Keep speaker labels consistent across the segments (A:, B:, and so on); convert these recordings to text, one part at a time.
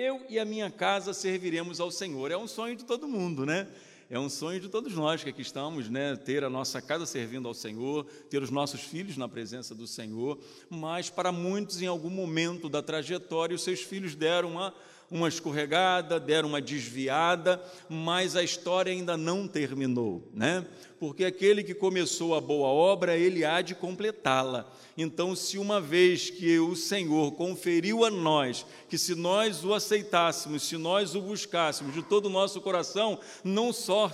A: eu e a minha casa serviremos ao Senhor. É um sonho de todo mundo, né? É um sonho de todos nós que aqui estamos, né? Ter a nossa casa servindo ao Senhor, ter os nossos filhos na presença do Senhor, mas para muitos, em algum momento da trajetória, os seus filhos deram uma uma escorregada, deram uma desviada, mas a história ainda não terminou, né? Porque aquele que começou a boa obra, ele há de completá-la. Então, se uma vez que o Senhor conferiu a nós, que se nós o aceitássemos, se nós o buscássemos de todo o nosso coração, não só,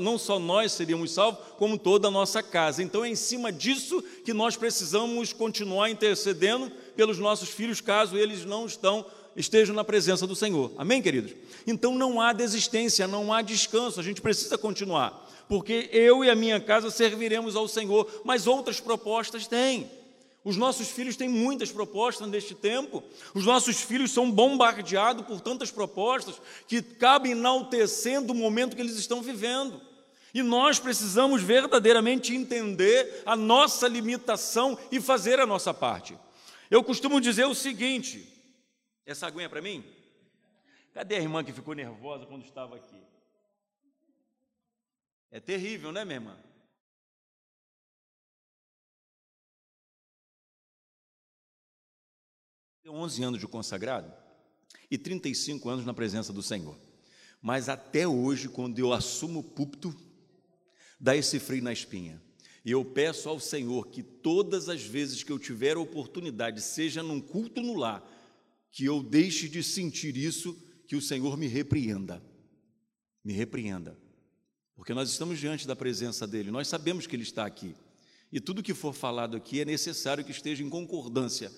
A: não só nós seríamos salvos, como toda a nossa casa. Então, é em cima disso que nós precisamos continuar intercedendo pelos nossos filhos, caso eles não estão estejam na presença do Senhor. Amém, queridos? Então não há desistência, não há descanso, a gente precisa continuar, porque eu e a minha casa serviremos ao Senhor, mas outras propostas têm. Os nossos filhos têm muitas propostas neste tempo, os nossos filhos são bombardeados por tantas propostas que acabam enaltecendo o momento que eles estão vivendo. E nós precisamos verdadeiramente entender a nossa limitação e fazer a nossa parte. Eu costumo dizer o seguinte: essa aguinha para mim? Cadê a irmã que ficou nervosa quando estava aqui? É terrível, né, minha irmã? Tenho 11 anos de consagrado e 35 anos na presença do Senhor. Mas até hoje, quando eu assumo o púlpito, dá esse frio na espinha. E eu peço ao Senhor que todas as vezes que eu tiver a oportunidade, seja num culto no lar, que eu deixe de sentir isso, que o Senhor me repreenda. Me repreenda. Porque nós estamos diante da presença dEle, nós sabemos que Ele está aqui. E tudo que for falado aqui é necessário que esteja em concordância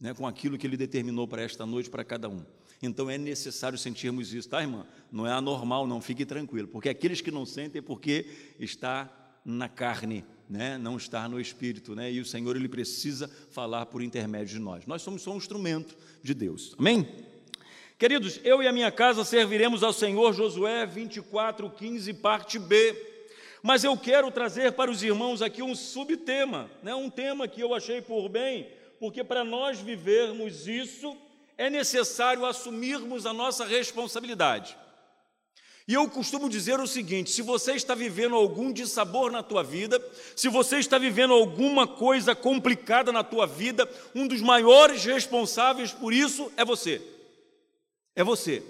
A: né, com aquilo que Ele determinou para esta noite, para cada um. Então é necessário sentirmos isso, tá, irmã? Não é anormal, não, fique tranquilo, porque aqueles que não sentem é porque está na carne, né? não está no espírito, né? e o Senhor ele precisa falar por intermédio de nós. Nós somos só um instrumento de Deus. Amém? Queridos, eu e a minha casa serviremos ao Senhor, Josué 24, 15, parte B. Mas eu quero trazer para os irmãos aqui um subtema, né? um tema que eu achei por bem, porque para nós vivermos isso, é necessário assumirmos a nossa responsabilidade. E eu costumo dizer o seguinte: se você está vivendo algum dissabor na tua vida, se você está vivendo alguma coisa complicada na tua vida, um dos maiores responsáveis por isso é você. É você.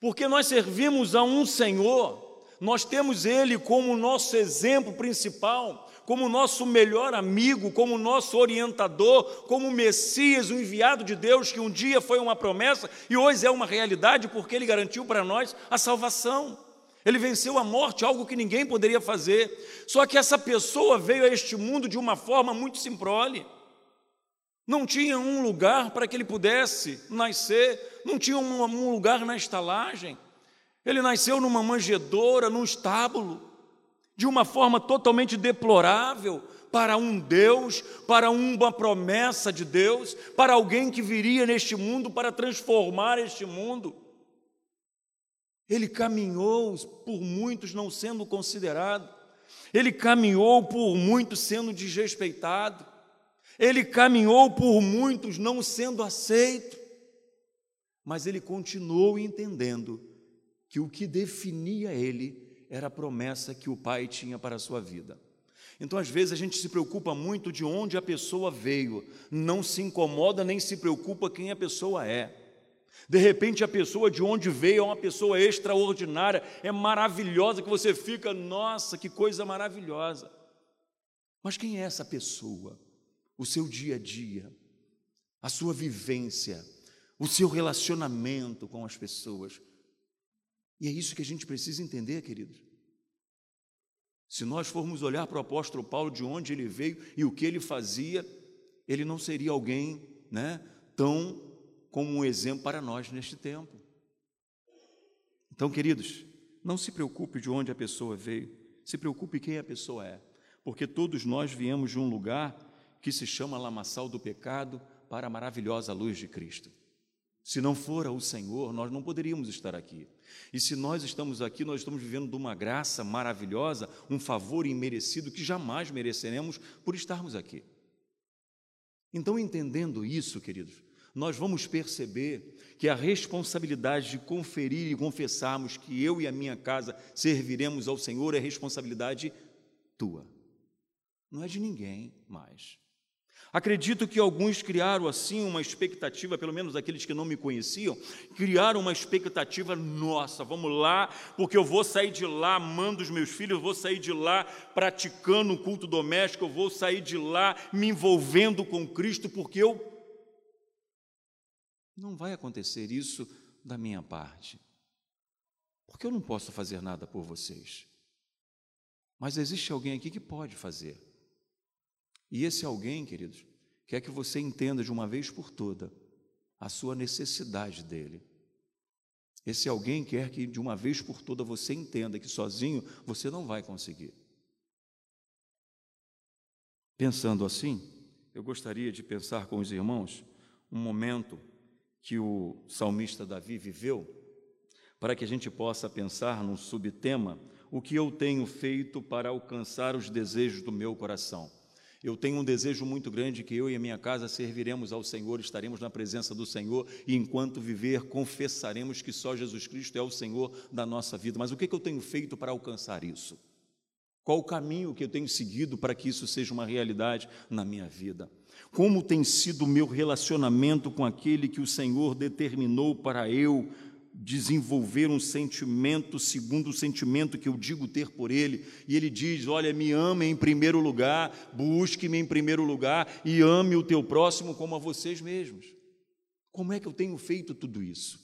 A: Porque nós servimos a um Senhor, nós temos Ele como nosso exemplo principal, como nosso melhor amigo, como nosso orientador, como Messias, o enviado de Deus, que um dia foi uma promessa e hoje é uma realidade, porque ele garantiu para nós a salvação. Ele venceu a morte, algo que ninguém poderia fazer. Só que essa pessoa veio a este mundo de uma forma muito simprole. Não tinha um lugar para que ele pudesse nascer, não tinha um, lugar na estalagem. Ele nasceu numa manjedoura, num estábulo de uma forma totalmente deplorável para um Deus, para uma promessa de Deus, para alguém que viria neste mundo para transformar este mundo. Ele caminhou por muitos não sendo considerado, ele caminhou por muitos sendo desrespeitado, ele caminhou por muitos não sendo aceito, mas ele continuou entendendo que o que definia ele era a promessa que o Pai tinha para a sua vida. Então, às vezes, a gente se preocupa muito de onde a pessoa veio, não se incomoda nem se preocupa quem a pessoa é. De repente, a pessoa de onde veio é uma pessoa extraordinária, é maravilhosa, que você fica, nossa, que coisa maravilhosa. Mas quem é essa pessoa? O seu dia a dia, a sua vivência, o seu relacionamento com as pessoas. E é isso que a gente precisa entender, queridos. Se nós formos olhar para o apóstolo Paulo, de onde ele veio e o que ele fazia, ele não seria alguém né, tão como um exemplo para nós neste tempo. Então, queridos, não se preocupe de onde a pessoa veio, se preocupe quem a pessoa é, porque todos nós viemos de um lugar que se chama lamaçal do pecado para a maravilhosa luz de Cristo. Se não fora o Senhor, nós não poderíamos estar aqui. E se nós estamos aqui, nós estamos vivendo de uma graça maravilhosa, um favor imerecido que jamais mereceremos por estarmos aqui. Então, entendendo isso, queridos, nós vamos perceber que a responsabilidade de conferir e confessarmos que eu e a minha casa serviremos ao Senhor é responsabilidade tua, não é de ninguém mais. Acredito que alguns criaram assim uma expectativa, pelo menos aqueles que não me conheciam, criaram uma expectativa, nossa, vamos lá, porque eu vou sair de lá amando os meus filhos, eu vou sair de lá praticando o culto doméstico, eu vou sair de lá me envolvendo com Cristo, porque eu. Não vai acontecer isso da minha parte, porque eu não posso fazer nada por vocês. Mas existe alguém aqui que pode fazer. E esse alguém, queridos, quer que você entenda de uma vez por toda a sua necessidade dele. Esse alguém quer que de uma vez por toda você entenda que sozinho você não vai conseguir. Pensando assim, eu gostaria de pensar com os irmãos um momento que o salmista Davi viveu, para que a gente possa pensar num subtema: o que eu tenho feito para alcançar os desejos do meu coração. Eu tenho um desejo muito grande que eu e a minha casa serviremos ao Senhor, estaremos na presença do Senhor e enquanto viver confessaremos que só Jesus Cristo é o Senhor da nossa vida. Mas o que eu tenho feito para alcançar isso? Qual o caminho que eu tenho seguido para que isso seja uma realidade na minha vida? Como tem sido o meu relacionamento com aquele que o Senhor determinou para eu desenvolver um sentimento segundo o sentimento que eu digo ter por ele. E ele diz: Olha, me ame em primeiro lugar, busque-me em primeiro lugar e ame o teu próximo como a vocês mesmos. Como é que eu tenho feito tudo isso?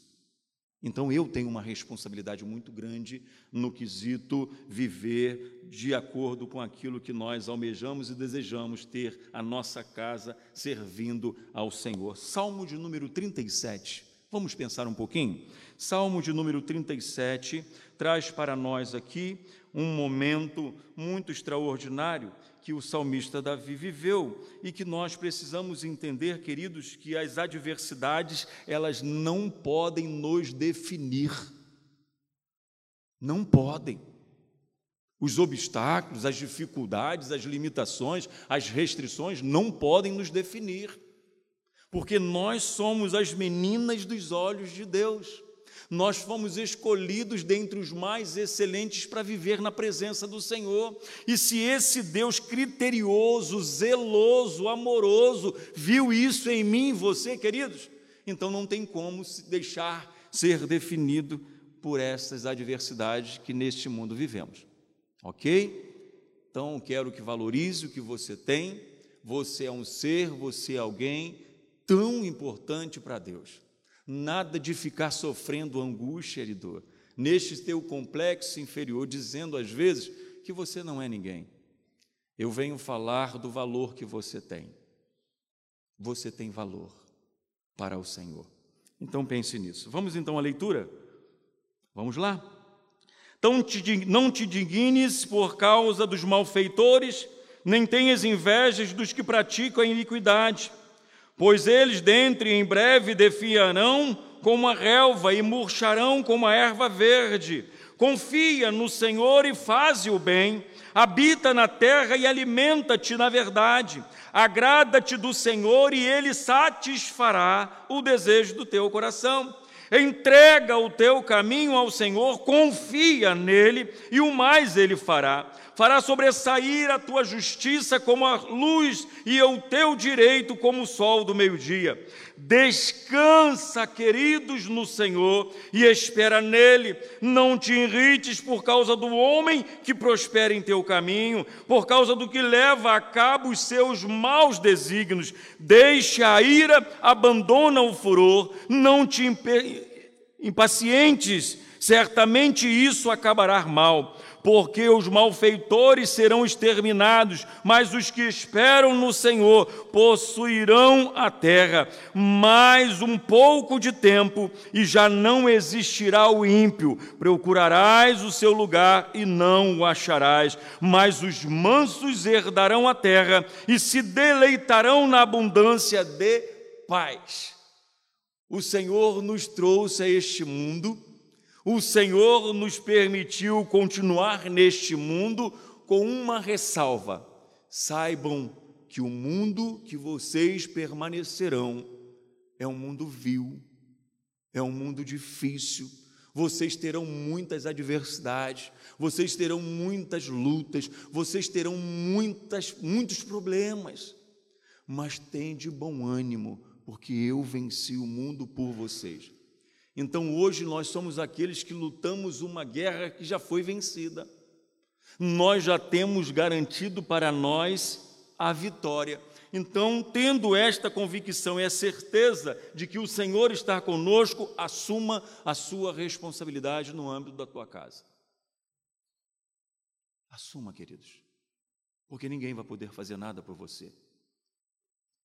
A: Então eu tenho uma responsabilidade muito grande no quesito viver de acordo com aquilo que nós almejamos e desejamos ter a nossa casa servindo ao Senhor. Salmo de número 37. Vamos pensar um pouquinho? Salmo de número 37 traz para nós aqui um momento muito extraordinário que o salmista Davi viveu e que nós precisamos entender, queridos, que as adversidades, elas não podem nos definir. Não podem. Os obstáculos, as dificuldades, as limitações, as restrições não podem nos definir. Porque nós somos as meninas dos olhos de Deus. Nós fomos escolhidos dentre os mais excelentes para viver na presença do Senhor. E se esse Deus criterioso, zeloso, amoroso, viu isso em mim e você, queridos, então não tem como se deixar ser definido por essas adversidades que neste mundo vivemos. Ok? Então quero que valorize o que você tem. Você é um ser, você é alguém tão importante para Deus nada de ficar sofrendo angústia e dor, neste teu complexo inferior, dizendo às vezes que você não é ninguém. Eu venho falar do valor que você tem. Você tem valor para o Senhor. Então pense nisso. Vamos então à leitura? Vamos lá? Então não te dignes por causa dos malfeitores, nem tenhas invejas dos que praticam a iniquidade Pois eles dentre em breve defiarão como a relva e murcharão como a erva verde. Confia no Senhor e faze o bem, habita na terra e alimenta-te na verdade. Agrada-te do Senhor e ele satisfará o desejo do teu coração. Entrega o teu caminho ao Senhor, confia nele e o mais ele fará fará sobressair a tua justiça como a luz e o teu direito como o sol do meio-dia. Descansa, queridos, no Senhor e espera nele. Não te irrites por causa do homem que prospera em teu caminho, por causa do que leva a cabo os seus maus desígnios. Deixa a ira, abandona o furor, não te impacientes, certamente isso acabará mal porque os malfeitores serão exterminados, mas os que esperam no Senhor possuirão a terra. Mais um pouco de tempo e já não existirá o ímpio. Procurarás o seu lugar e não o acharás, mas os mansos herdarão a terra e se deleitarão na abundância de paz. O Senhor nos trouxe a este mundo o Senhor nos permitiu continuar neste mundo com uma ressalva: saibam que o mundo que vocês permanecerão é um mundo vil, É um mundo difícil. Vocês terão muitas adversidades, vocês terão muitas lutas, vocês terão muitas, muitos problemas. Mas tem de bom ânimo, porque eu venci o mundo por vocês. Então hoje nós somos aqueles que lutamos uma guerra que já foi vencida. Nós já temos garantido para nós a vitória. Então, tendo esta convicção e a certeza de que o Senhor está conosco, assuma a sua responsabilidade no âmbito da tua casa. Assuma, queridos, porque ninguém vai poder fazer nada por você.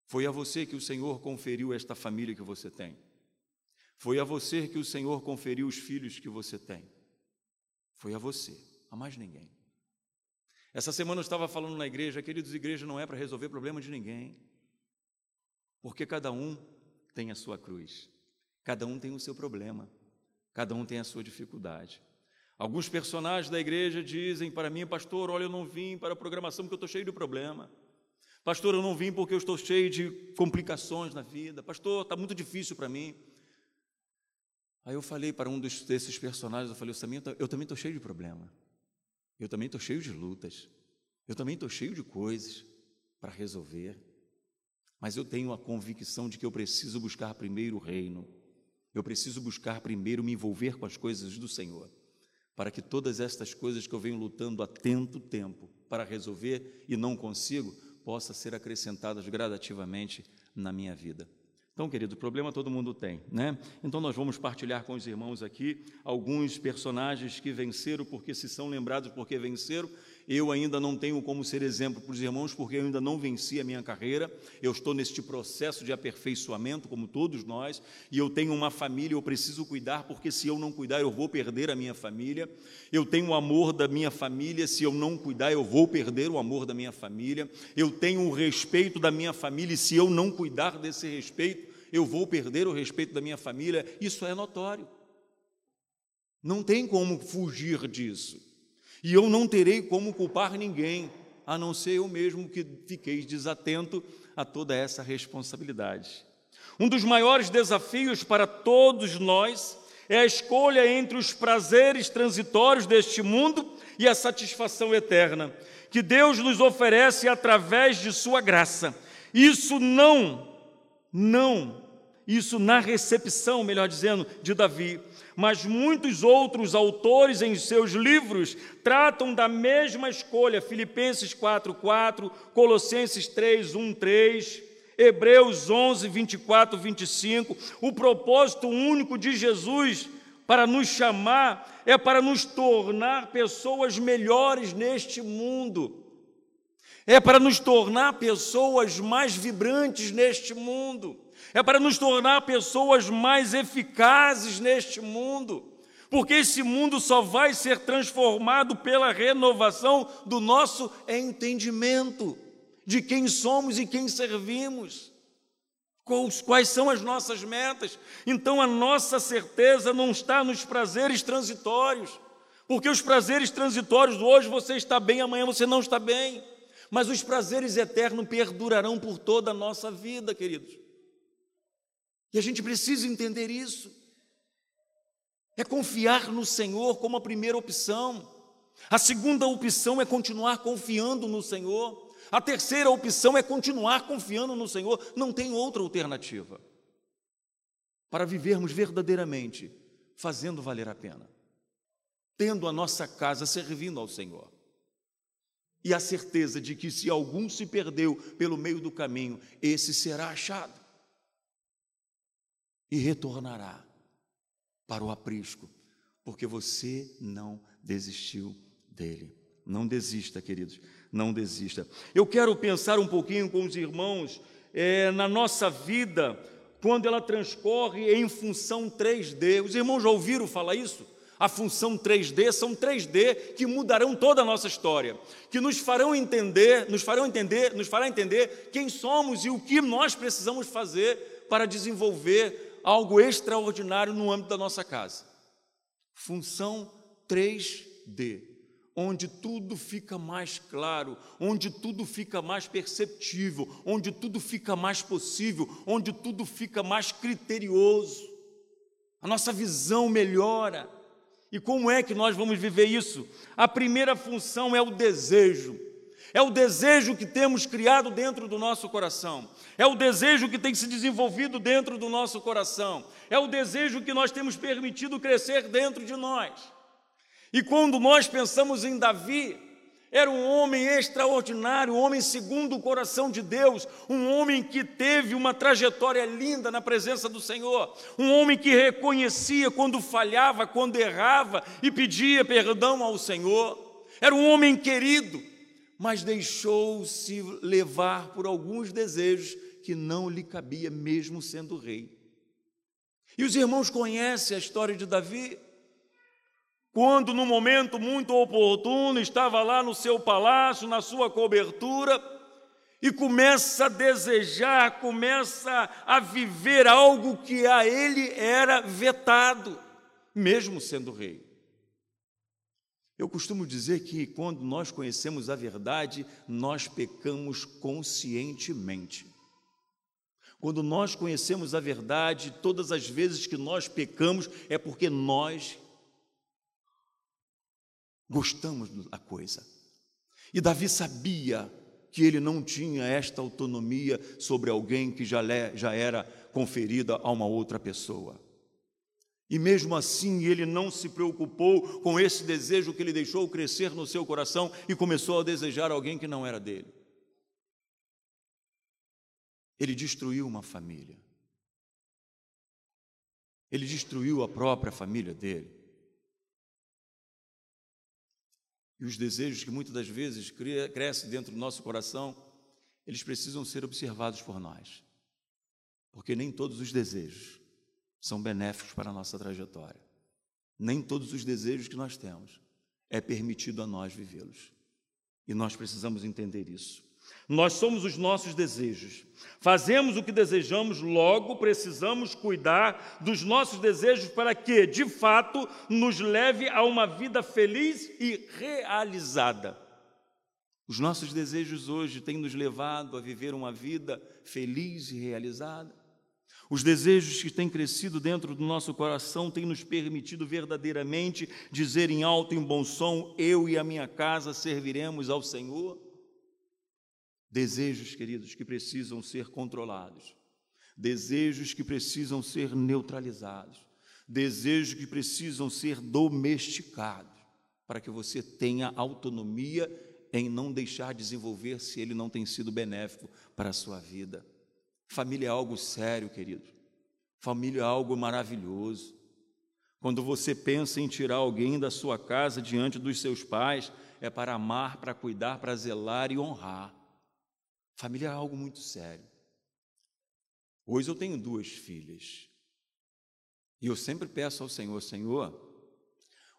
A: Foi a você que o Senhor conferiu esta família que você tem. Foi a você que o Senhor conferiu os filhos que você tem. Foi a você, a mais ninguém. Essa semana eu estava falando na igreja, queridos, igreja não é para resolver problema de ninguém, porque cada um tem a sua cruz, cada um tem o seu problema, cada um tem a sua dificuldade. Alguns personagens da igreja dizem para mim, pastor, olha, eu não vim para a programação porque eu estou cheio de problema. Pastor, eu não vim porque eu estou cheio de complicações na vida. Pastor, está muito difícil para mim. Aí eu falei para um desses personagens, eu falei, eu também estou cheio de problema. Eu também estou cheio de lutas. Eu também estou cheio de coisas para resolver. Mas eu tenho a convicção de que eu preciso buscar primeiro o reino. Eu preciso buscar primeiro me envolver com as coisas do Senhor. Para que todas estas coisas que eu venho lutando há tanto tempo para resolver e não consigo, possa ser acrescentadas gradativamente na minha vida. Então, querido, problema todo mundo tem, né? Então, nós vamos partilhar com os irmãos aqui alguns personagens que venceram, porque se são lembrados porque venceram. Eu ainda não tenho como ser exemplo para os irmãos, porque eu ainda não venci a minha carreira. Eu estou neste processo de aperfeiçoamento, como todos nós, e eu tenho uma família, eu preciso cuidar, porque se eu não cuidar, eu vou perder a minha família. Eu tenho o amor da minha família, se eu não cuidar, eu vou perder o amor da minha família. Eu tenho o respeito da minha família, e se eu não cuidar desse respeito, eu vou perder o respeito da minha família. Isso é notório. Não tem como fugir disso. E eu não terei como culpar ninguém, a não ser eu mesmo que fiquei desatento a toda essa responsabilidade. Um dos maiores desafios para todos nós é a escolha entre os prazeres transitórios deste mundo e a satisfação eterna, que Deus nos oferece através de Sua graça. Isso não, não, isso na recepção, melhor dizendo, de Davi. Mas muitos outros autores em seus livros tratam da mesma escolha, Filipenses 4:4, Colossenses 3:1, 3, Hebreus 11, 24, 25. O propósito único de Jesus para nos chamar é para nos tornar pessoas melhores neste mundo. É para nos tornar pessoas mais vibrantes neste mundo. É para nos tornar pessoas mais eficazes neste mundo. Porque esse mundo só vai ser transformado pela renovação do nosso entendimento de quem somos e quem servimos quais são as nossas metas. Então a nossa certeza não está nos prazeres transitórios, porque os prazeres transitórios hoje você está bem, amanhã você não está bem, mas os prazeres eternos perdurarão por toda a nossa vida, queridos. E a gente precisa entender isso. É confiar no Senhor como a primeira opção. A segunda opção é continuar confiando no Senhor. A terceira opção é continuar confiando no Senhor, não tem outra alternativa. Para vivermos verdadeiramente, fazendo valer a pena, tendo a nossa casa servindo ao Senhor. E a certeza de que se algum se perdeu pelo meio do caminho, esse será achado e retornará para o aprisco, porque você não desistiu dele. Não desista, queridos não desista. Eu quero pensar um pouquinho com os irmãos é, na nossa vida, quando ela transcorre em função 3D. Os irmãos já ouviram falar isso? A função 3D são 3D que mudarão toda a nossa história, que nos farão entender, nos farão entender, nos fará entender quem somos e o que nós precisamos fazer para desenvolver algo extraordinário no âmbito da nossa casa. Função 3D onde tudo fica mais claro, onde tudo fica mais perceptível, onde tudo fica mais possível, onde tudo fica mais criterioso. a nossa visão melhora. E como é que nós vamos viver isso? A primeira função é o desejo. É o desejo que temos criado dentro do nosso coração. É o desejo que tem se desenvolvido dentro do nosso coração. É o desejo que nós temos permitido crescer dentro de nós. E quando nós pensamos em Davi, era um homem extraordinário, um homem segundo o coração de Deus, um homem que teve uma trajetória linda na presença do Senhor, um homem que reconhecia quando falhava, quando errava e pedia perdão ao Senhor. Era um homem querido, mas deixou-se levar por alguns desejos que não lhe cabia, mesmo sendo rei. E os irmãos conhecem a história de Davi quando, no momento muito oportuno, estava lá no seu palácio, na sua cobertura, e começa a desejar, começa a viver algo que a ele era vetado, mesmo sendo rei. Eu costumo dizer que quando nós conhecemos a verdade, nós pecamos conscientemente. Quando nós conhecemos a verdade, todas as vezes que nós pecamos é porque nós gostamos da coisa. E Davi sabia que ele não tinha esta autonomia sobre alguém que já, já era conferida a uma outra pessoa. E mesmo assim ele não se preocupou com esse desejo que ele deixou crescer no seu coração e começou a desejar alguém que não era dele. Ele destruiu uma família. Ele destruiu a própria família dele. E os desejos que muitas das vezes crescem dentro do nosso coração, eles precisam ser observados por nós. Porque nem todos os desejos são benéficos para a nossa trajetória. Nem todos os desejos que nós temos é permitido a nós vivê-los. E nós precisamos entender isso. Nós somos os nossos desejos. Fazemos o que desejamos, logo precisamos cuidar dos nossos desejos para que, de fato, nos leve a uma vida feliz e realizada. Os nossos desejos hoje têm nos levado a viver uma vida feliz e realizada. Os desejos que têm crescido dentro do nosso coração têm nos permitido verdadeiramente dizer em alto e em bom som: Eu e a minha casa serviremos ao Senhor. Desejos, queridos, que precisam ser controlados, desejos que precisam ser neutralizados, desejos que precisam ser domesticados, para que você tenha autonomia em não deixar desenvolver se ele não tem sido benéfico para a sua vida. Família é algo sério, querido. Família é algo maravilhoso. Quando você pensa em tirar alguém da sua casa diante dos seus pais, é para amar, para cuidar, para zelar e honrar. Família é algo muito sério. Hoje eu tenho duas filhas. E eu sempre peço ao Senhor, Senhor,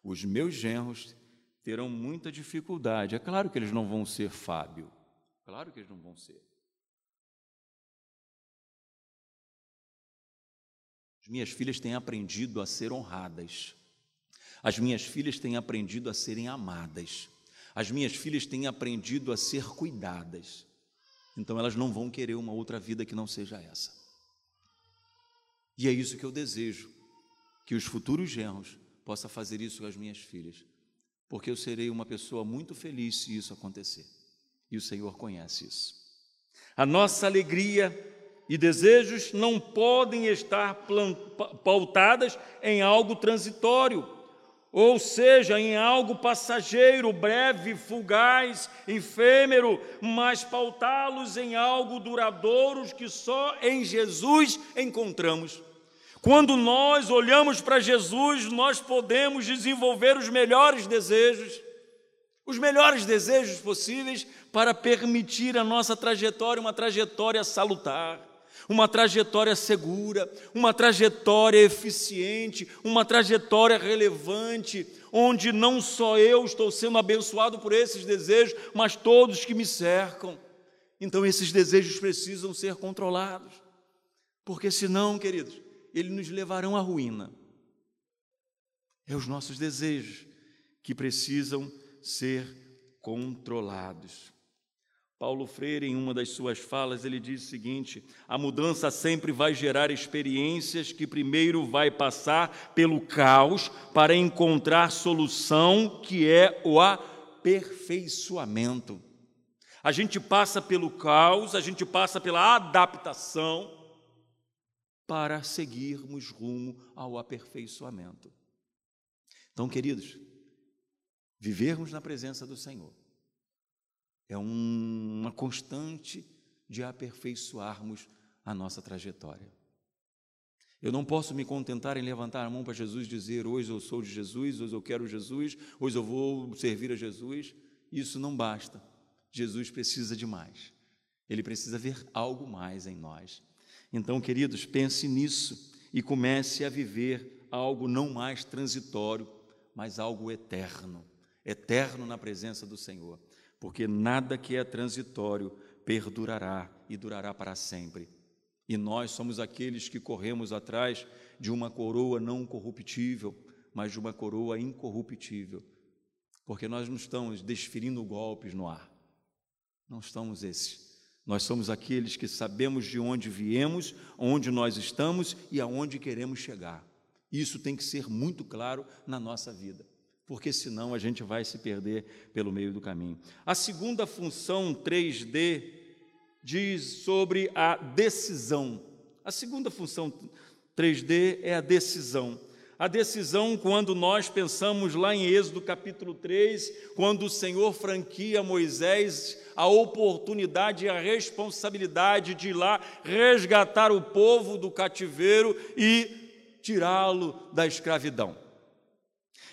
A: os meus genros terão muita dificuldade. É claro que eles não vão ser Fábio. Claro que eles não vão ser. As minhas filhas têm aprendido a ser honradas. As minhas filhas têm aprendido a serem amadas. As minhas filhas têm aprendido a ser cuidadas. Então elas não vão querer uma outra vida que não seja essa. E é isso que eu desejo, que os futuros genros possam fazer isso com as minhas filhas, porque eu serei uma pessoa muito feliz se isso acontecer. E o Senhor conhece isso. A nossa alegria e desejos não podem estar pautadas em algo transitório ou seja, em algo passageiro, breve, fugaz, efêmero, mas pautá-los em algo duradouro que só em Jesus encontramos. Quando nós olhamos para Jesus, nós podemos desenvolver os melhores desejos, os melhores desejos possíveis para permitir a nossa trajetória uma trajetória salutar uma trajetória segura, uma trajetória eficiente, uma trajetória relevante, onde não só eu estou sendo abençoado por esses desejos, mas todos que me cercam. Então, esses desejos precisam ser controlados, porque senão, queridos, eles nos levarão à ruína. É os nossos desejos que precisam ser controlados. Paulo Freire, em uma das suas falas, ele diz o seguinte: a mudança sempre vai gerar experiências que primeiro vai passar pelo caos para encontrar solução, que é o aperfeiçoamento. A gente passa pelo caos, a gente passa pela adaptação para seguirmos rumo ao aperfeiçoamento. Então, queridos, vivermos na presença do Senhor é um, uma constante de aperfeiçoarmos a nossa trajetória. Eu não posso me contentar em levantar a mão para Jesus e dizer: hoje eu sou de Jesus, hoje eu quero Jesus, hoje eu vou servir a Jesus. Isso não basta. Jesus precisa de mais. Ele precisa ver algo mais em nós. Então, queridos, pense nisso e comece a viver algo não mais transitório, mas algo eterno eterno na presença do Senhor porque nada que é transitório perdurará e durará para sempre. E nós somos aqueles que corremos atrás de uma coroa não corruptível, mas de uma coroa incorruptível, porque nós não estamos desferindo golpes no ar, não estamos esses. Nós somos aqueles que sabemos de onde viemos, onde nós estamos e aonde queremos chegar. Isso tem que ser muito claro na nossa vida porque senão a gente vai se perder pelo meio do caminho. A segunda função 3D diz sobre a decisão. A segunda função 3D é a decisão. A decisão, quando nós pensamos lá em Êxodo capítulo 3, quando o Senhor franquia Moisés a oportunidade e a responsabilidade de ir lá resgatar o povo do cativeiro e tirá-lo da escravidão.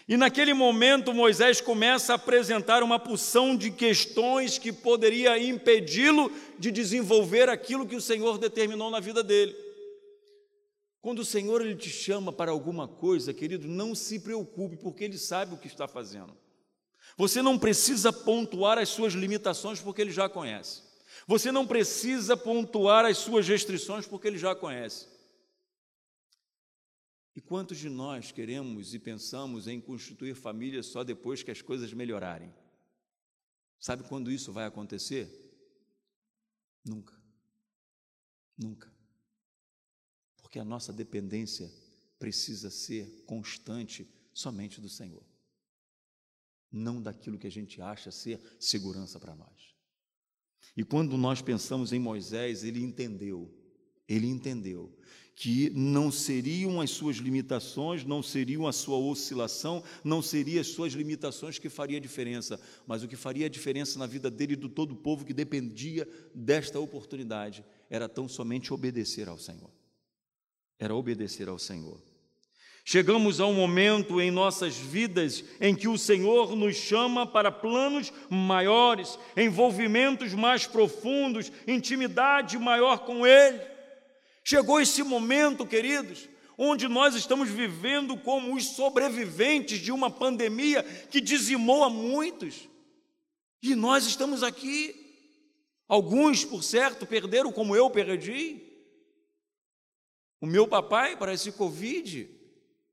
A: E naquele momento Moisés começa a apresentar uma porção de questões que poderia impedi-lo de desenvolver aquilo que o Senhor determinou na vida dele. Quando o Senhor ele te chama para alguma coisa, querido, não se preocupe, porque ele sabe o que está fazendo. Você não precisa pontuar as suas limitações, porque ele já conhece. Você não precisa pontuar as suas restrições, porque ele já conhece. E quantos de nós queremos e pensamos em constituir família só depois que as coisas melhorarem? Sabe quando isso vai acontecer? Nunca. Nunca. Porque a nossa dependência precisa ser constante somente do Senhor, não daquilo que a gente acha ser segurança para nós. E quando nós pensamos em Moisés, ele entendeu, ele entendeu que não seriam as suas limitações, não seriam a sua oscilação, não seriam as suas limitações que faria diferença, mas o que faria diferença na vida dele e do todo o povo que dependia desta oportunidade era tão somente obedecer ao Senhor. Era obedecer ao Senhor. Chegamos a um momento em nossas vidas em que o Senhor nos chama para planos maiores, envolvimentos mais profundos, intimidade maior com Ele. Chegou esse momento, queridos, onde nós estamos vivendo como os sobreviventes de uma pandemia que dizimou a muitos. E nós estamos aqui. Alguns, por certo, perderam como eu perdi. O meu papai para esse Covid.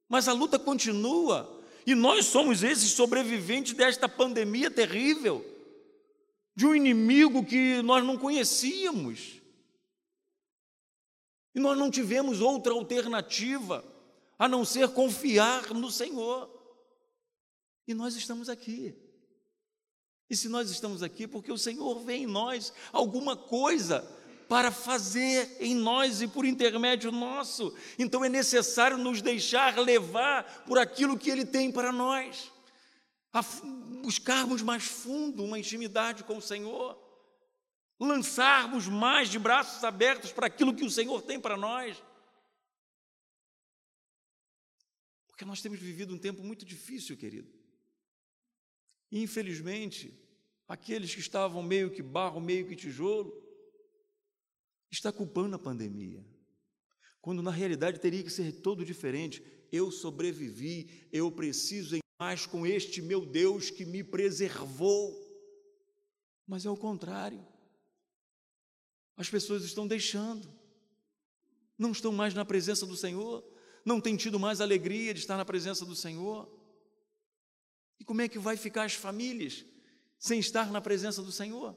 A: Mas a luta continua. E nós somos esses sobreviventes desta pandemia terrível, de um inimigo que nós não conhecíamos. E nós não tivemos outra alternativa a não ser confiar no Senhor. E nós estamos aqui. E se nós estamos aqui, porque o Senhor vê em nós alguma coisa para fazer em nós e por intermédio nosso. Então é necessário nos deixar levar por aquilo que Ele tem para nós, buscarmos mais fundo uma intimidade com o Senhor lançarmos mais de braços abertos para aquilo que o Senhor tem para nós. Porque nós temos vivido um tempo muito difícil, querido. E, infelizmente, aqueles que estavam meio que barro, meio que tijolo, está culpando a pandemia. Quando na realidade teria que ser todo diferente. Eu sobrevivi, eu preciso em mais com este meu Deus que me preservou. Mas é o contrário. As pessoas estão deixando, não estão mais na presença do Senhor, não têm tido mais alegria de estar na presença do Senhor. E como é que vai ficar as famílias sem estar na presença do Senhor?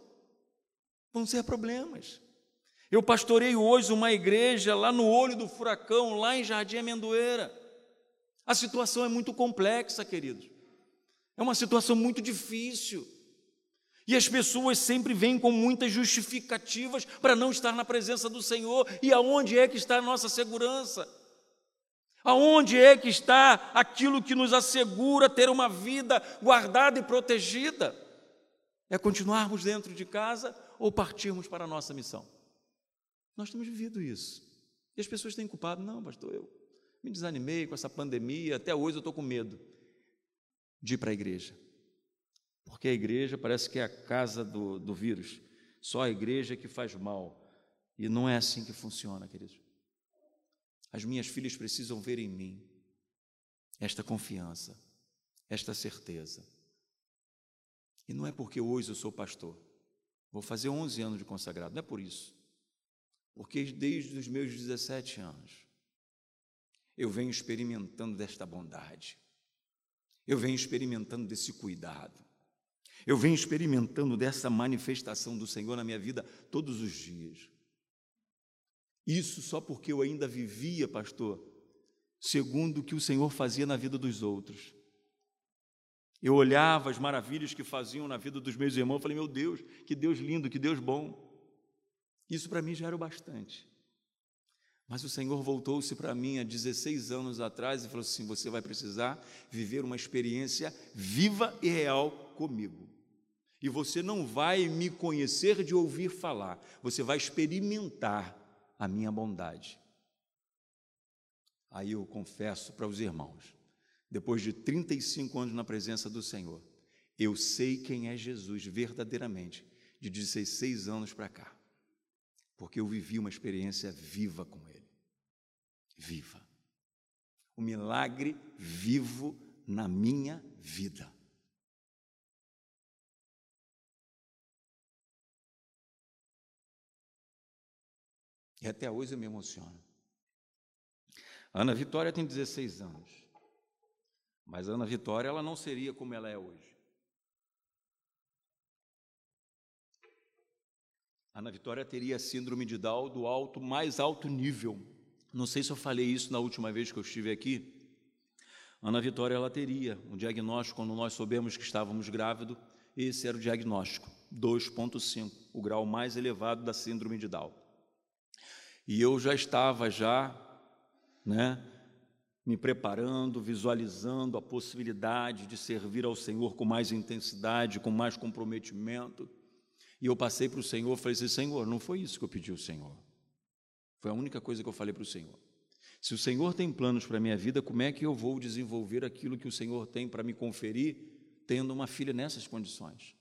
A: Vão ser problemas. Eu pastorei hoje uma igreja lá no olho do furacão, lá em Jardim Amendoeira. A situação é muito complexa, queridos. É uma situação muito difícil. E as pessoas sempre vêm com muitas justificativas para não estar na presença do Senhor. E aonde é que está a nossa segurança? Aonde é que está aquilo que nos assegura ter uma vida guardada e protegida? É continuarmos dentro de casa ou partirmos para a nossa missão? Nós temos vivido isso. E as pessoas têm culpado, não, pastor, eu me desanimei com essa pandemia, até hoje eu estou com medo de ir para a igreja. Porque a igreja parece que é a casa do, do vírus, só a igreja que faz mal. E não é assim que funciona, queridos. As minhas filhas precisam ver em mim esta confiança, esta certeza. E não é porque hoje eu sou pastor, vou fazer 11 anos de consagrado, não é por isso. Porque desde os meus 17 anos, eu venho experimentando desta bondade, eu venho experimentando desse cuidado, eu venho experimentando dessa manifestação do Senhor na minha vida todos os dias. Isso só porque eu ainda vivia, pastor, segundo o que o Senhor fazia na vida dos outros. Eu olhava as maravilhas que faziam na vida dos meus irmãos, falei, meu Deus, que Deus lindo, que Deus bom. Isso para mim já era o bastante. Mas o Senhor voltou-se para mim há 16 anos atrás e falou assim: você vai precisar viver uma experiência viva e real comigo. E você não vai me conhecer de ouvir falar, você vai experimentar a minha bondade. Aí eu confesso para os irmãos, depois de 35 anos na presença do Senhor, eu sei quem é Jesus verdadeiramente, de 16 anos para cá, porque eu vivi uma experiência viva com Ele. Viva. O milagre vivo na minha vida. E até hoje eu me emociono. Ana Vitória tem 16 anos. Mas a Ana Vitória ela não seria como ela é hoje. A Ana Vitória teria síndrome de Down do alto, mais alto nível. Não sei se eu falei isso na última vez que eu estive aqui. Ana Vitória ela teria um diagnóstico quando nós soubemos que estávamos grávidos. Esse era o diagnóstico, 2.5, o grau mais elevado da síndrome de Down. E eu já estava já, né, me preparando, visualizando a possibilidade de servir ao Senhor com mais intensidade, com mais comprometimento. E eu passei para o Senhor, falei assim: Senhor, não foi isso que eu pedi ao Senhor. Foi a única coisa que eu falei para o Senhor. Se o Senhor tem planos para a minha vida, como é que eu vou desenvolver aquilo que o Senhor tem para me conferir, tendo uma filha nessas condições?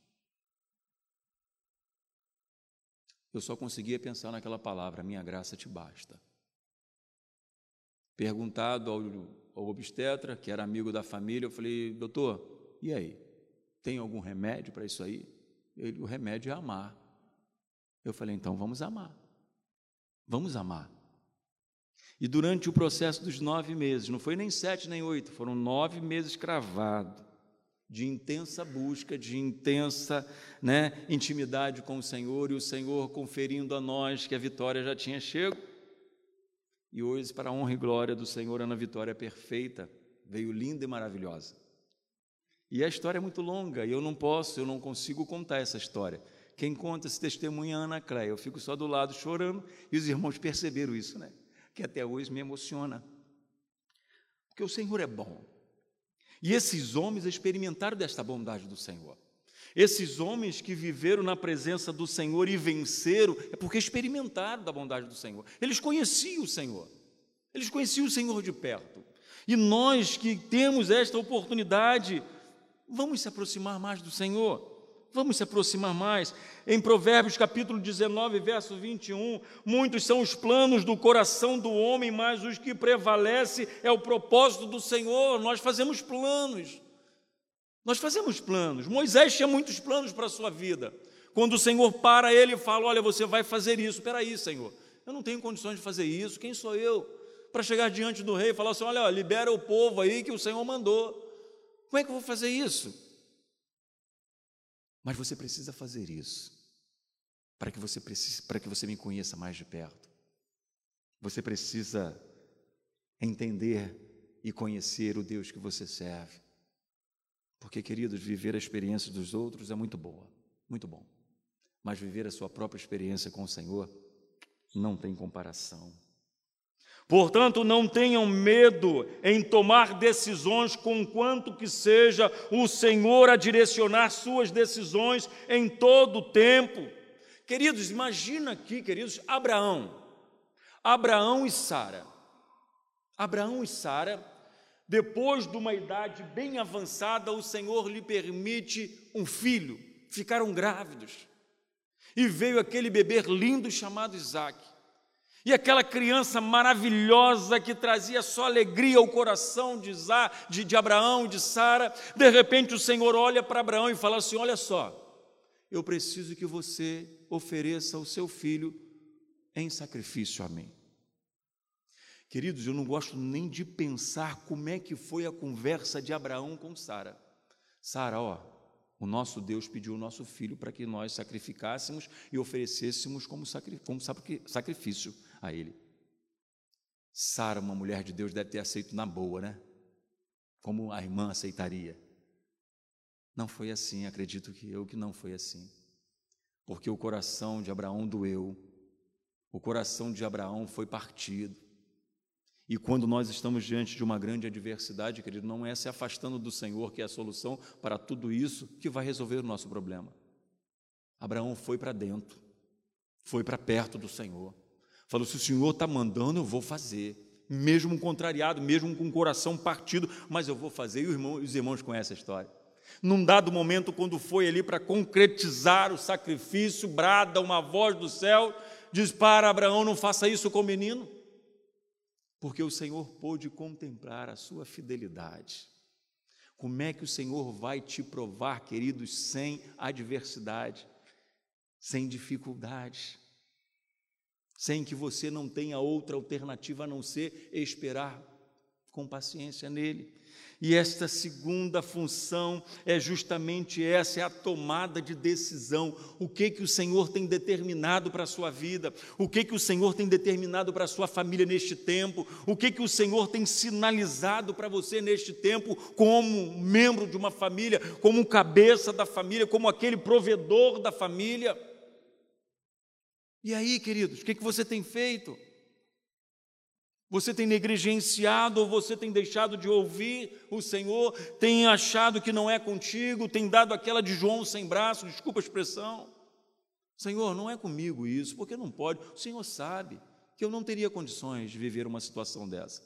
A: eu só conseguia pensar naquela palavra: minha graça te basta. Perguntado ao, ao obstetra, que era amigo da família, eu falei: doutor, e aí? Tem algum remédio para isso aí? Ele, o remédio é amar. Eu falei: então vamos amar. Vamos amar. E durante o processo dos nove meses, não foi nem sete nem oito, foram nove meses cravados de intensa busca, de intensa né, intimidade com o Senhor e o Senhor conferindo a nós que a vitória já tinha chego. E hoje, para a honra e glória do Senhor, Ana Vitória perfeita, veio linda e maravilhosa. E a história é muito longa e eu não posso, eu não consigo contar essa história. Quem conta esse testemunho é Ana Cléia. Eu fico só do lado chorando e os irmãos perceberam isso, né? Que até hoje me emociona. Porque o Senhor é bom. E esses homens experimentaram desta bondade do Senhor. Esses homens que viveram na presença do Senhor e venceram, é porque experimentaram da bondade do Senhor. Eles conheciam o Senhor. Eles conheciam o Senhor de perto. E nós que temos esta oportunidade, vamos se aproximar mais do Senhor. Vamos se aproximar mais. Em Provérbios capítulo 19, verso 21, muitos são os planos do coração do homem, mas os que prevalece é o propósito do Senhor. Nós fazemos planos. Nós fazemos planos. Moisés tinha muitos planos para a sua vida. Quando o Senhor para ele e fala: Olha, você vai fazer isso. Espera aí, Senhor. Eu não tenho condições de fazer isso. Quem sou eu? Para chegar diante do rei e falar assim: Olha, libera o povo aí que o Senhor mandou. Como é que eu vou fazer isso? Mas você precisa fazer isso para que você precise, para que você me conheça mais de perto. Você precisa entender e conhecer o Deus que você serve. Porque, queridos, viver a experiência dos outros é muito boa, muito bom. Mas viver a sua própria experiência com o Senhor não tem comparação. Portanto, não tenham medo em tomar decisões, com quanto que seja o Senhor a direcionar suas decisões em todo o tempo. Queridos, imagina aqui, queridos, Abraão. Abraão e Sara. Abraão e Sara, depois de uma idade bem avançada, o Senhor lhe permite um filho. Ficaram grávidos. E veio aquele bebê lindo chamado Isaac. E aquela criança maravilhosa que trazia só alegria ao coração de, Isaac, de, de Abraão, de Sara, de repente o Senhor olha para Abraão e fala assim: Olha só, eu preciso que você ofereça o seu filho em sacrifício a mim. Queridos, eu não gosto nem de pensar como é que foi a conversa de Abraão com Sara. Sara, ó, o nosso Deus pediu o nosso filho para que nós sacrificássemos e oferecêssemos como, sacrifício a ele. Sara, uma mulher de Deus, deve ter aceito na boa, né? Como a irmã aceitaria. Não foi assim, acredito que eu que não foi assim. Porque o coração de Abraão doeu, o coração de Abraão foi partido. E quando nós estamos diante de uma grande adversidade, querido, não é se afastando do Senhor que é a solução para tudo isso que vai resolver o nosso problema. Abraão foi para dentro, foi para perto do Senhor. Falou: se o Senhor está mandando, eu vou fazer. Mesmo contrariado, mesmo com o coração partido, mas eu vou fazer. E os irmãos, os irmãos conhecem a história. Num dado momento, quando foi ali para concretizar o sacrifício, brada uma voz do céu, diz para Abraão: não faça isso com o menino, porque o Senhor pôde contemplar a sua fidelidade. Como é que o Senhor vai te provar, queridos, sem adversidade, sem dificuldades? Sem que você não tenha outra alternativa a não ser esperar com paciência nele. E esta segunda função é justamente essa, é a tomada de decisão. O que que o Senhor tem determinado para a sua vida? O que que o Senhor tem determinado para a sua família neste tempo? O que que o Senhor tem sinalizado para você neste tempo como membro de uma família, como cabeça da família, como aquele provedor da família? E aí, queridos, o que, que você tem feito? Você tem negligenciado ou você tem deixado de ouvir o Senhor? Tem achado que não é contigo? Tem dado aquela de João sem braço? Desculpa a expressão. Senhor, não é comigo isso, porque não pode. O Senhor sabe que eu não teria condições de viver uma situação dessa.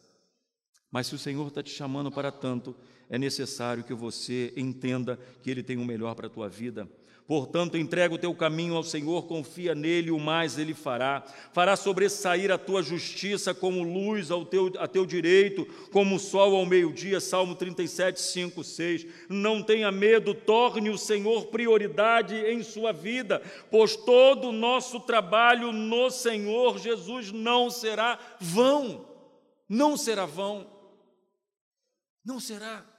A: Mas se o Senhor está te chamando para tanto, é necessário que você entenda que Ele tem o melhor para a tua vida Portanto, entrega o teu caminho ao Senhor, confia nele, o mais ele fará. Fará sobressair a tua justiça como luz ao teu, a teu direito, como o sol ao meio-dia. Salmo 37, 5, 6. Não tenha medo, torne o Senhor prioridade em sua vida, pois todo o nosso trabalho no Senhor Jesus não será vão. Não será vão. Não será.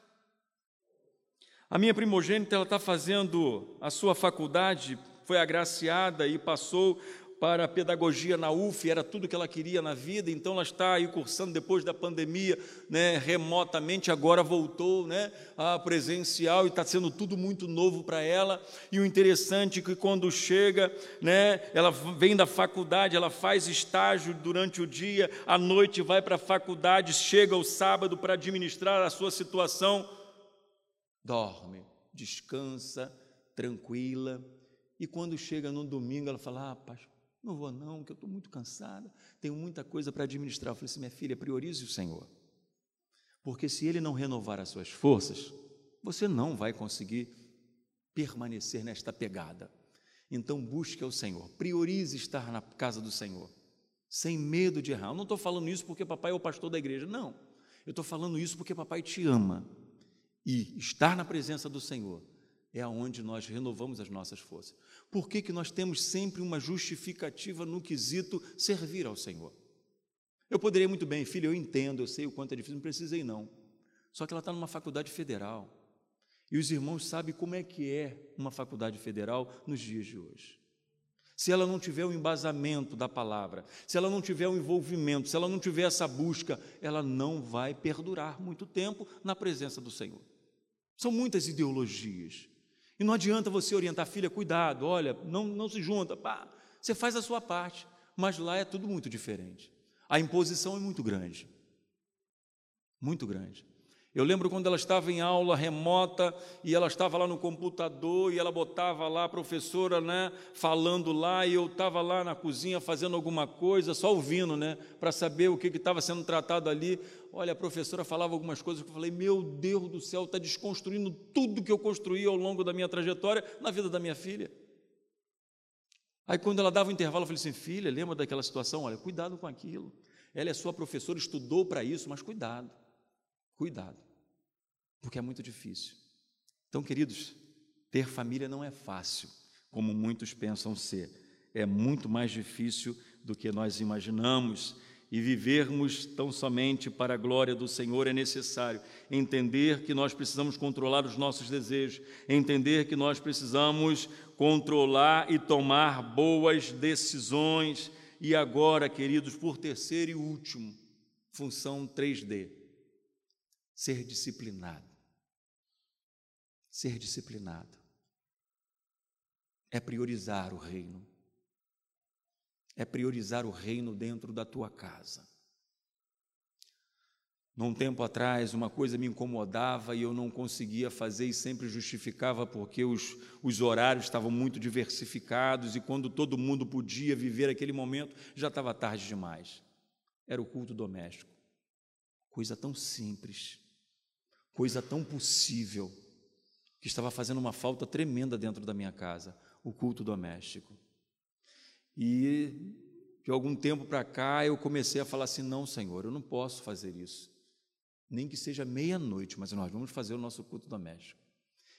A: A minha primogênita ela está fazendo a sua faculdade, foi agraciada e passou para a pedagogia na UF, era tudo que ela queria na vida, então ela está aí cursando depois da pandemia, né, remotamente, agora voltou né, a presencial e está sendo tudo muito novo para ela. E o interessante é que quando chega, né, ela vem da faculdade, ela faz estágio durante o dia, à noite vai para a faculdade, chega o sábado para administrar a sua situação dorme, descansa, tranquila. E quando chega no domingo, ela fala: Ah, pastor, não vou não, que eu estou muito cansada, tenho muita coisa para administrar. Eu falei assim: minha filha, priorize o Senhor. Porque se Ele não renovar as suas forças, você não vai conseguir permanecer nesta pegada. Então busque ao Senhor, priorize estar na casa do Senhor, sem medo de errar. Eu não estou falando isso porque papai é o pastor da igreja, não. Eu estou falando isso porque papai te ama e estar na presença do Senhor é aonde nós renovamos as nossas forças. Por que, que nós temos sempre uma justificativa no quesito servir ao Senhor? Eu poderia muito bem, filho, eu entendo, eu sei o quanto é difícil, não precisei não. Só que ela está numa faculdade federal. E os irmãos sabem como é que é uma faculdade federal nos dias de hoje. se ela não tiver o embasamento da palavra, se ela não tiver o envolvimento, se ela não tiver essa busca, ela não vai perdurar muito tempo na presença do Senhor. São muitas ideologias. E não adianta você orientar a filha, cuidado, olha, não, não se junta, pá, você faz a sua parte, mas lá é tudo muito diferente. A imposição é muito grande. Muito grande. Eu lembro quando ela estava em aula remota e ela estava lá no computador e ela botava lá a professora, né, falando lá e eu estava lá na cozinha fazendo alguma coisa, só ouvindo, né, para saber o que estava sendo tratado ali. Olha, a professora falava algumas coisas que eu falei: Meu Deus do céu, está desconstruindo tudo que eu construí ao longo da minha trajetória na vida da minha filha. Aí, quando ela dava o intervalo, eu falei assim: Filha, lembra daquela situação? Olha, cuidado com aquilo. Ela é sua professora, estudou para isso, mas cuidado, cuidado porque é muito difícil. Então, queridos, ter família não é fácil, como muitos pensam ser. É muito mais difícil do que nós imaginamos. E vivermos tão somente para a glória do Senhor é necessário entender que nós precisamos controlar os nossos desejos, entender que nós precisamos controlar e tomar boas decisões. E agora, queridos, por terceiro e último, função 3D, ser disciplinado ser disciplinado. É priorizar o reino. É priorizar o reino dentro da tua casa. Num tempo atrás, uma coisa me incomodava e eu não conseguia fazer e sempre justificava porque os, os horários estavam muito diversificados e quando todo mundo podia viver aquele momento, já estava tarde demais. Era o culto doméstico. Coisa tão simples, coisa tão possível que estava fazendo uma falta tremenda dentro da minha casa, o culto doméstico. E de algum tempo para cá eu comecei a falar assim: não, Senhor, eu não posso fazer isso. Nem que seja meia-noite, mas nós vamos fazer o nosso culto doméstico.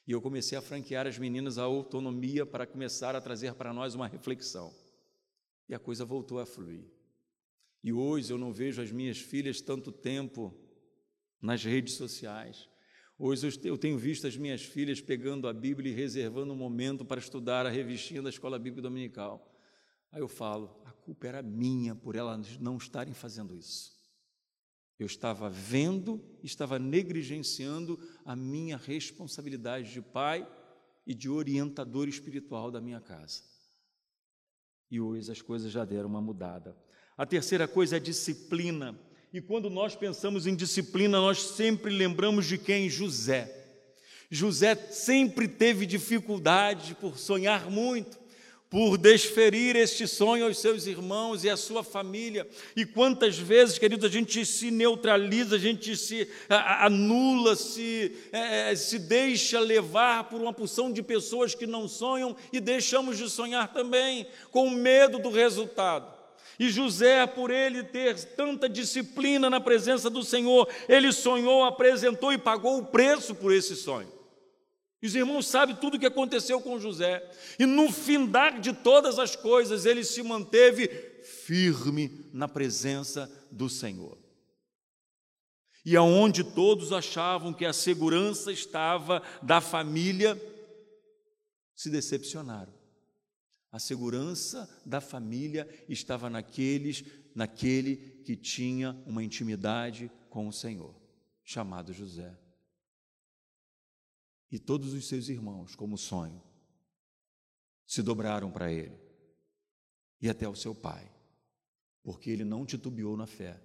A: E eu comecei a franquear as meninas a autonomia para começar a trazer para nós uma reflexão. E a coisa voltou a fluir. E hoje eu não vejo as minhas filhas tanto tempo nas redes sociais. Hoje eu tenho visto as minhas filhas pegando a Bíblia e reservando um momento para estudar a revistinha da Escola Bíblica Dominical. Aí eu falo, a culpa era minha por elas não estarem fazendo isso. Eu estava vendo, estava negligenciando a minha responsabilidade de pai e de orientador espiritual da minha casa. E hoje as coisas já deram uma mudada. A terceira coisa é disciplina. E quando nós pensamos em disciplina, nós sempre lembramos de quem? José. José sempre teve dificuldade por sonhar muito, por desferir este sonho aos seus irmãos e à sua família. E quantas vezes, queridos, a gente se neutraliza, a gente se anula, se, é, é, se deixa levar por uma porção de pessoas que não sonham e deixamos de sonhar também, com medo do resultado. E José, por ele ter tanta disciplina na presença do Senhor, ele sonhou, apresentou e pagou o preço por esse sonho. E os irmãos sabem tudo o que aconteceu com José. E no findar de todas as coisas, ele se manteve firme na presença do Senhor. E aonde todos achavam que a segurança estava da família, se decepcionaram. A segurança da família estava naqueles, naquele que tinha uma intimidade com o Senhor, chamado José. E todos os seus irmãos, como sonho, se dobraram para ele e até o seu pai, porque ele não titubeou na fé.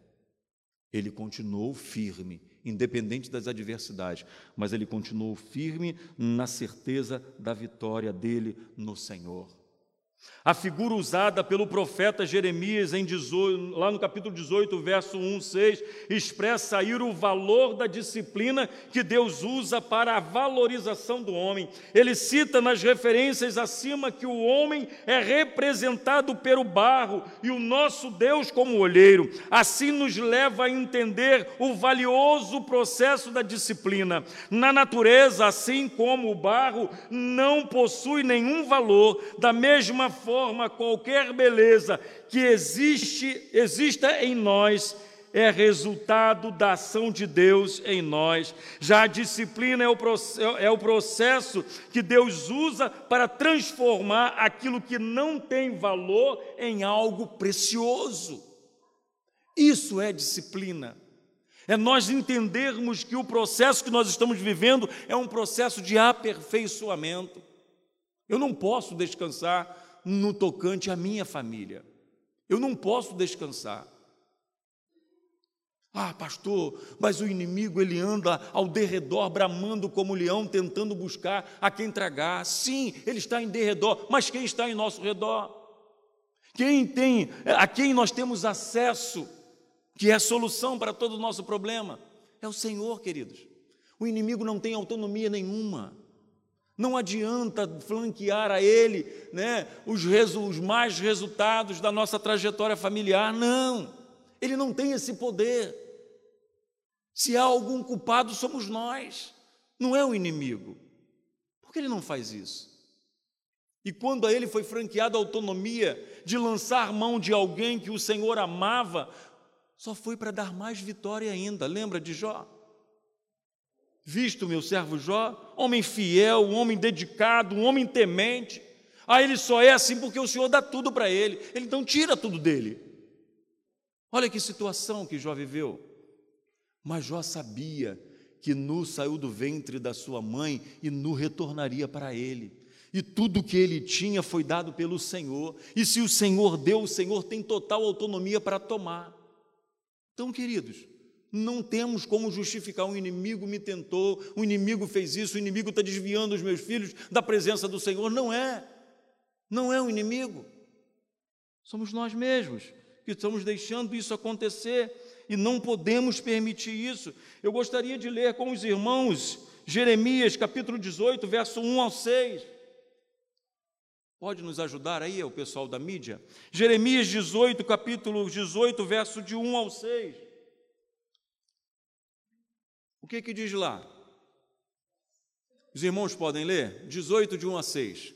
A: Ele continuou firme, independente das adversidades, mas ele continuou firme na certeza da vitória dele no Senhor. A figura usada pelo profeta Jeremias em 18, lá no capítulo 18, verso 1, 6, expressa aí o valor da disciplina que Deus usa para a valorização do homem. Ele cita nas referências acima que o homem é representado pelo barro e o nosso Deus como olheiro. Assim nos leva a entender o valioso processo da disciplina. Na natureza, assim como o barro não possui nenhum valor, da mesma forma, qualquer beleza que existe, exista em nós
B: é resultado da ação de Deus em nós. Já a disciplina é o, é o processo que Deus usa para transformar aquilo que não tem valor em algo precioso. Isso é disciplina. É nós entendermos que o processo que nós estamos vivendo é um processo de aperfeiçoamento. Eu não posso descansar no tocante à minha família. Eu não posso descansar. Ah, pastor, mas o inimigo ele anda ao derredor, bramando como leão, tentando buscar a quem tragar. Sim, ele está em derredor, mas quem está em nosso redor? Quem tem, a quem nós temos acesso? que é a solução para todo o nosso problema. É o Senhor, queridos. O inimigo não tem autonomia nenhuma. Não adianta flanquear a ele né, os, os mais resultados da nossa trajetória familiar. Não, ele não tem esse poder. Se há algum culpado, somos nós, não é o inimigo. Por que ele não faz isso? E quando a ele foi franqueada a autonomia de lançar mão de alguém que o Senhor amava, só foi para dar mais vitória ainda. Lembra de Jó? Visto meu servo Jó, homem fiel, um homem dedicado, um homem temente. Ah, ele só é assim porque o Senhor dá tudo para ele. Ele então tira tudo dele. Olha que situação que Jó viveu. Mas Jó sabia que Nu saiu do ventre da sua mãe e Nu retornaria para ele. E tudo que ele tinha foi dado pelo Senhor. E se o Senhor deu, o Senhor tem total autonomia para tomar. Então, queridos, não temos como justificar um inimigo me tentou, o inimigo fez isso, o inimigo está desviando os meus filhos da presença do Senhor. Não é. Não é o inimigo. Somos nós mesmos que estamos deixando isso acontecer e não podemos permitir isso. Eu gostaria de ler com os irmãos Jeremias, capítulo 18, verso 1 ao 6. Pode nos ajudar aí, o pessoal da mídia? Jeremias 18, capítulo 18, verso de 1 ao 6. O que que diz lá? Os irmãos podem ler? 18, de 1 a 6.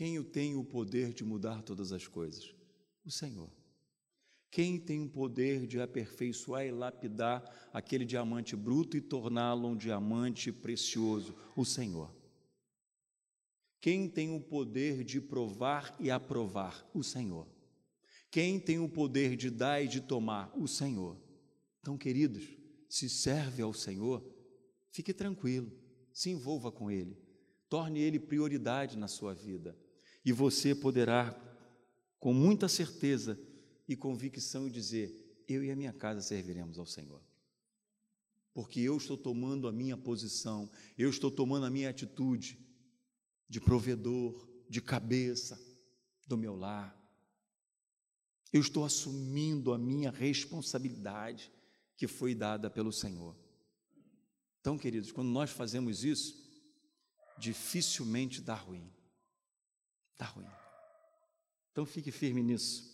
B: Quem tem o poder de mudar todas as coisas? O Senhor. Quem tem o poder de aperfeiçoar e lapidar aquele diamante bruto e torná-lo um diamante precioso? O Senhor. Quem tem o poder de provar e aprovar? O Senhor. Quem tem o poder de dar e de tomar? O Senhor. Então, queridos, se serve ao Senhor, fique tranquilo, se envolva com Ele, torne Ele prioridade na sua vida e você poderá, com muita certeza e convicção, dizer: Eu e a minha casa serviremos ao Senhor. Porque eu estou tomando a minha posição, eu estou tomando a minha atitude de provedor, de cabeça do meu lar. Eu estou assumindo a minha responsabilidade que foi dada pelo Senhor. Então, queridos, quando nós fazemos isso, dificilmente dá ruim. Está ruim. Então fique firme nisso.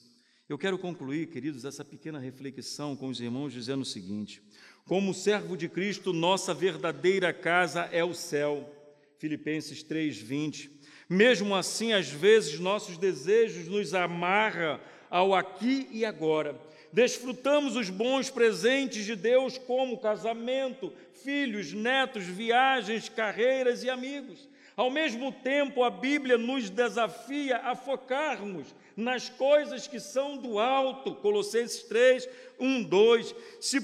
B: Eu quero concluir, queridos, essa pequena reflexão com os irmãos dizendo o seguinte: como servo de Cristo, nossa verdadeira casa é o céu. Filipenses 3:20. Mesmo assim, às vezes nossos desejos nos amarra ao aqui e agora. Desfrutamos os bons presentes de Deus como casamento, filhos, netos, viagens, carreiras e amigos Ao mesmo tempo, a Bíblia nos desafia a focarmos nas coisas que são do alto, Colossenses 3, 1, 2. Se,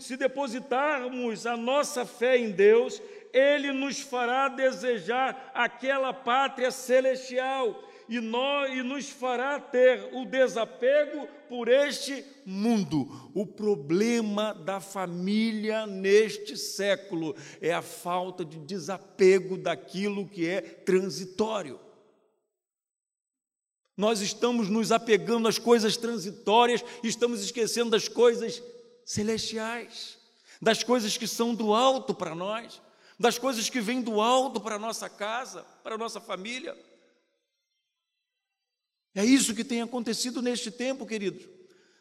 B: se depositarmos a nossa fé em Deus, Ele nos fará desejar aquela pátria celestial e, nós, e nos fará ter o desapego por este mundo. O problema da família neste século é a falta de desapego daquilo que é transitório. Nós estamos nos apegando às coisas transitórias e estamos esquecendo das coisas celestiais, das coisas que são do alto para nós, das coisas que vêm do alto para a nossa casa, para a nossa família. É isso que tem acontecido neste tempo, queridos.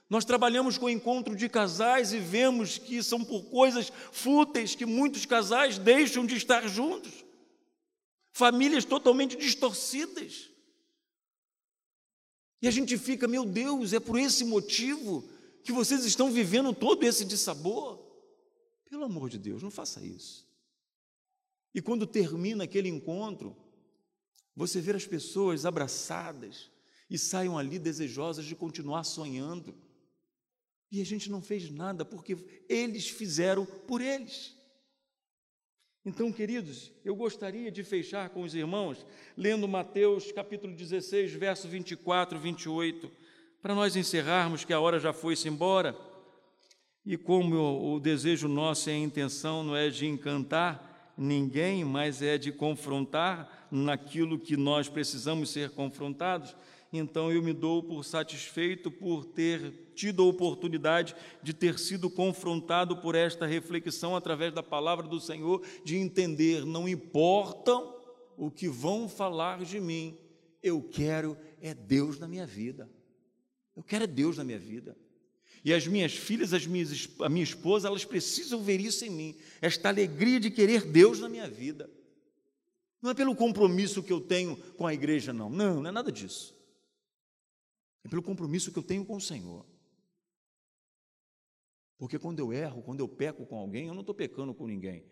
B: Nós trabalhamos com encontro de casais e vemos que são por coisas fúteis que muitos casais deixam de estar juntos. Famílias totalmente distorcidas. E a gente fica, meu Deus, é por esse motivo que vocês estão vivendo todo esse dissabor? Pelo amor de Deus, não faça isso. E quando termina aquele encontro, você vê as pessoas abraçadas, e saiam ali desejosas de continuar sonhando. E a gente não fez nada porque eles fizeram por eles. Então, queridos, eu gostaria de fechar com os irmãos lendo Mateus capítulo 16, verso 24 e 28, para nós encerrarmos, que a hora já foi-se embora. E como o, o desejo nosso e a intenção não é de encantar ninguém, mas é de confrontar naquilo que nós precisamos ser confrontados, então eu me dou por satisfeito por ter tido a oportunidade de ter sido confrontado por esta reflexão através da palavra do Senhor, de entender, não importam o que vão falar de mim, eu quero é Deus na minha vida. Eu quero é Deus na minha vida. E as minhas filhas, as minhas, a minha esposa, elas precisam ver isso em mim, esta alegria de querer Deus na minha vida. Não é pelo compromisso que eu tenho com a igreja, não. Não, não é nada disso é pelo compromisso que eu tenho com o Senhor. Porque quando eu erro, quando eu peco com alguém, eu não estou pecando com ninguém.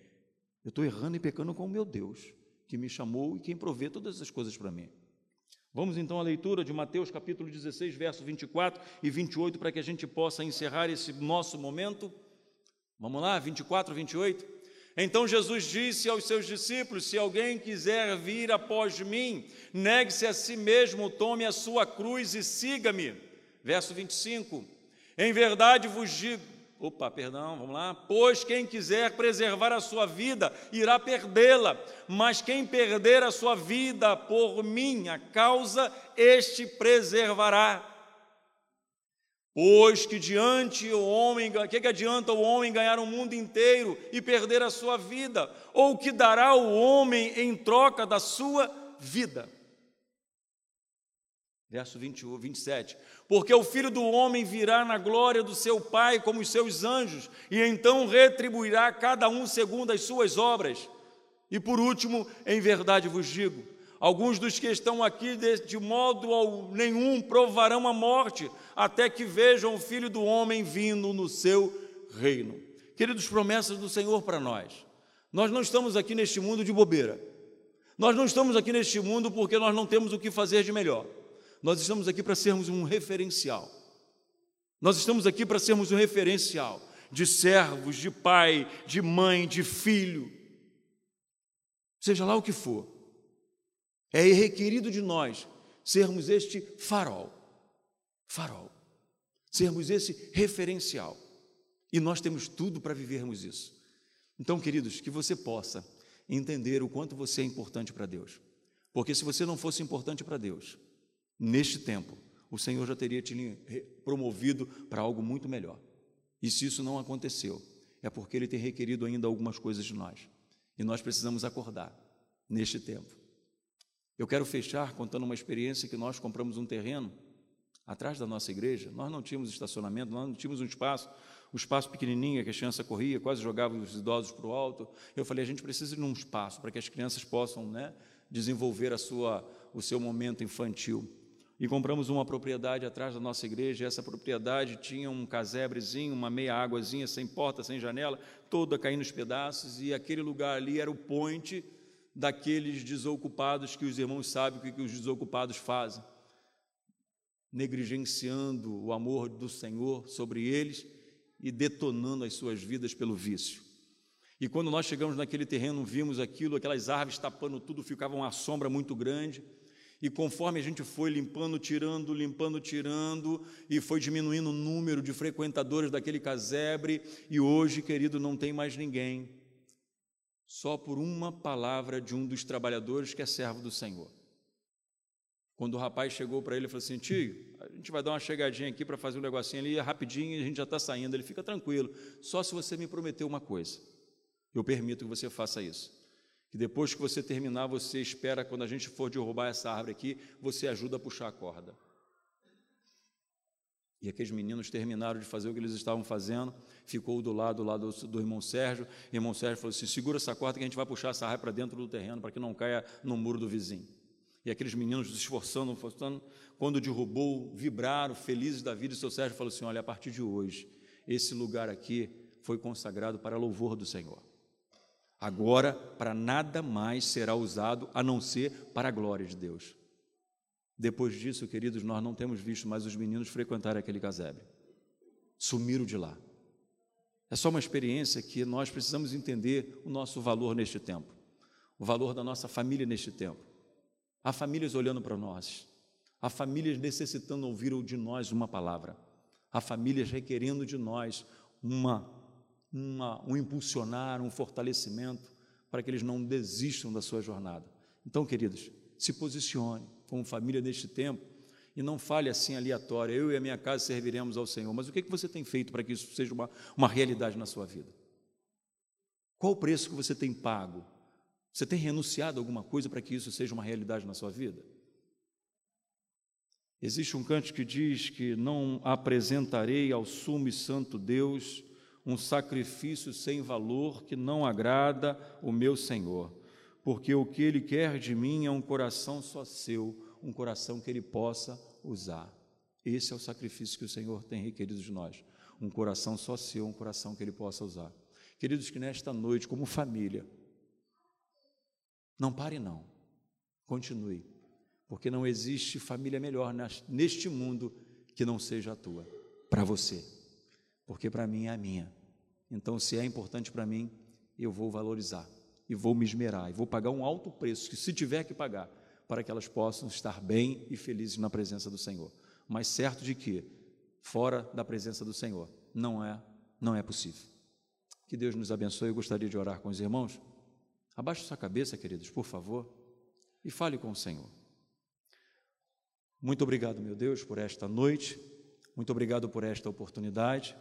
B: Eu estou errando e pecando com o meu Deus, que me chamou e quem provê todas essas coisas para mim. Vamos então à leitura de Mateus capítulo 16, verso 24 e 28, para que a gente possa encerrar esse nosso momento. Vamos lá, 24, 28. Então Jesus disse aos seus discípulos: Se alguém quiser vir após mim, negue-se a si mesmo, tome a sua cruz e siga-me. Verso 25: Em verdade vos digo, opa, perdão, vamos lá. Pois quem quiser preservar a sua vida irá perdê-la, mas quem perder a sua vida por minha causa, este preservará. Pois que diante o homem, que, que adianta o homem ganhar o mundo inteiro e perder a sua vida? Ou que dará o homem em troca da sua vida? Verso 21, 27. Porque o filho do homem virá na glória do seu Pai como os seus anjos, e então retribuirá cada um segundo as suas obras. E por último, em verdade vos digo: Alguns dos que estão aqui, de modo nenhum, provarão a morte, até que vejam o Filho do Homem vindo no seu reino. Queridos, promessas do Senhor para nós. Nós não estamos aqui neste mundo de bobeira. Nós não estamos aqui neste mundo porque nós não temos o que fazer de melhor. Nós estamos aqui para sermos um referencial. Nós estamos aqui para sermos um referencial de servos, de pai, de mãe, de filho, seja lá o que for. É requerido de nós sermos este farol, farol, sermos esse referencial. E nós temos tudo para vivermos isso. Então, queridos, que você possa entender o quanto você é importante para Deus. Porque se você não fosse importante para Deus, neste tempo, o Senhor já teria te promovido para algo muito melhor. E se isso não aconteceu, é porque Ele tem requerido ainda algumas coisas de nós. E nós precisamos acordar neste tempo eu quero fechar contando uma experiência que nós compramos um terreno atrás da nossa igreja. Nós não tínhamos estacionamento, nós não tínhamos um espaço, um espaço pequenininho que a criança corria, quase jogava os idosos para o alto. Eu falei, a gente precisa de um espaço para que as crianças possam né, desenvolver a sua, o seu momento infantil. E compramos uma propriedade atrás da nossa igreja. essa propriedade tinha um casebrezinho, uma meia águazinha, sem porta, sem janela, toda caindo nos pedaços. E aquele lugar ali era o ponte daqueles desocupados que os irmãos sabem o que os desocupados fazem, negligenciando o amor do Senhor sobre eles e detonando as suas vidas pelo vício. E quando nós chegamos naquele terreno, vimos aquilo, aquelas árvores tapando tudo, ficava uma sombra muito grande. E conforme a gente foi limpando, tirando, limpando, tirando, e foi diminuindo o número de frequentadores daquele casebre, e hoje, querido, não tem mais ninguém. Só por uma palavra de um dos trabalhadores que é servo do Senhor. Quando o rapaz chegou para ele e falou assim: Tio, a gente vai dar uma chegadinha aqui para fazer um negocinho ali, rapidinho, e a gente já está saindo. Ele fica tranquilo, só se você me prometer uma coisa. Eu permito que você faça isso. Que depois que você terminar, você espera, quando a gente for derrubar essa árvore aqui, você ajuda a puxar a corda. E aqueles meninos terminaram de fazer o que eles estavam fazendo, ficou do lado, do lado do irmão Sérgio. O irmão Sérgio falou assim: segura essa corda que a gente vai puxar essa árvore para dentro do terreno, para que não caia no muro do vizinho. E aqueles meninos se esforçando, esforçando, quando derrubou, vibraram, felizes da vida. E o seu Sérgio falou assim: olha, a partir de hoje, esse lugar aqui foi consagrado para louvor do Senhor. Agora, para nada mais será usado a não ser para a glória de Deus. Depois disso, queridos, nós não temos visto mais os meninos frequentar aquele casebre. Sumiram de lá. É só uma experiência que nós precisamos entender o nosso valor neste tempo, o valor da nossa família neste tempo. Há famílias olhando para nós, há famílias necessitando ouvir de nós uma palavra, há famílias requerendo de nós uma uma, um impulsionar, um fortalecimento para que eles não desistam da sua jornada. Então, queridos, se posicione como família neste tempo e não fale assim aleatório, eu e a minha casa serviremos ao Senhor. Mas o que, é que você tem feito para que isso seja uma, uma realidade na sua vida? Qual o preço que você tem pago? Você tem renunciado a alguma coisa para que isso seja uma realidade na sua vida? Existe um canto que diz que não apresentarei ao sumo e santo Deus um sacrifício sem valor que não agrada o meu Senhor, porque o que Ele quer de mim é um coração só seu, um coração que Ele possa usar. Esse é o sacrifício que o Senhor tem requerido de nós, um coração só seu, um coração que Ele possa usar. Queridos, que nesta noite, como família, não pare não, continue, porque não existe família melhor neste mundo que não seja a tua, para você porque para mim é a minha. Então, se é importante para mim, eu vou valorizar e vou me esmerar e vou pagar um alto preço, que se tiver que pagar, para que elas possam estar bem e felizes na presença do Senhor. Mas certo de que fora da presença do Senhor não é, não é possível. Que Deus nos abençoe. Eu gostaria de orar com os irmãos. Abaixe sua cabeça, queridos, por favor, e fale com o Senhor. Muito obrigado, meu Deus, por esta noite. Muito obrigado por esta oportunidade.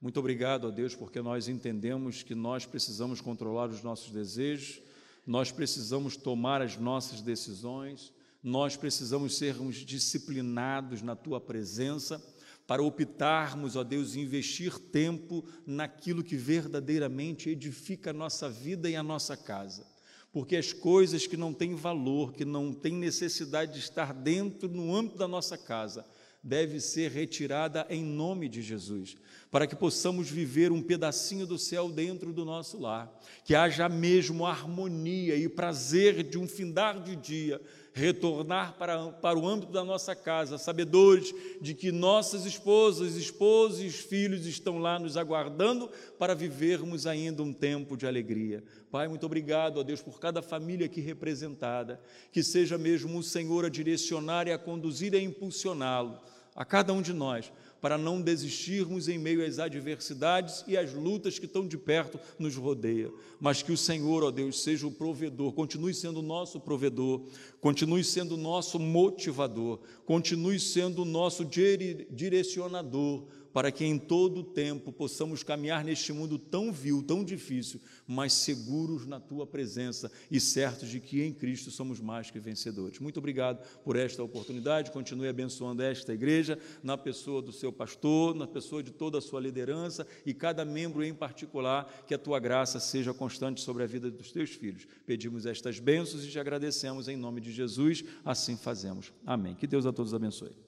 B: Muito obrigado a Deus, porque nós entendemos que nós precisamos controlar os nossos desejos, nós precisamos tomar as nossas decisões, nós precisamos sermos disciplinados na tua presença para optarmos, ó Deus, investir tempo naquilo que verdadeiramente edifica a nossa vida e a nossa casa. Porque as coisas que não têm valor, que não têm necessidade de estar dentro, no âmbito da nossa casa, deve ser retirada em nome de Jesus, para que possamos viver um pedacinho do céu dentro do nosso lar, que haja mesmo harmonia e prazer de um findar de dia retornar para, para o âmbito da nossa casa, sabedores de que nossas esposas, esposos e filhos estão lá nos aguardando para vivermos ainda um tempo de alegria. Pai, muito obrigado, a Deus, por cada família aqui representada, que seja mesmo o Senhor a direcionar e a conduzir e a impulsioná-lo a cada um de nós, para não desistirmos em meio às adversidades e às lutas que tão de perto nos rodeia, mas que o Senhor, ó Deus, seja o provedor, continue sendo o nosso provedor, continue sendo o nosso motivador, continue sendo o nosso direcionador, para que em todo o tempo possamos caminhar neste mundo tão vil, tão difícil, mas seguros na tua presença e certos de que em Cristo somos mais que vencedores. Muito obrigado por esta oportunidade. Continue abençoando esta igreja, na pessoa do seu pastor, na pessoa de toda a sua liderança e cada membro em particular, que a tua graça seja constante sobre a vida dos teus filhos. Pedimos estas bênçãos e te agradecemos em nome de Jesus. Assim fazemos. Amém. Que Deus a todos abençoe.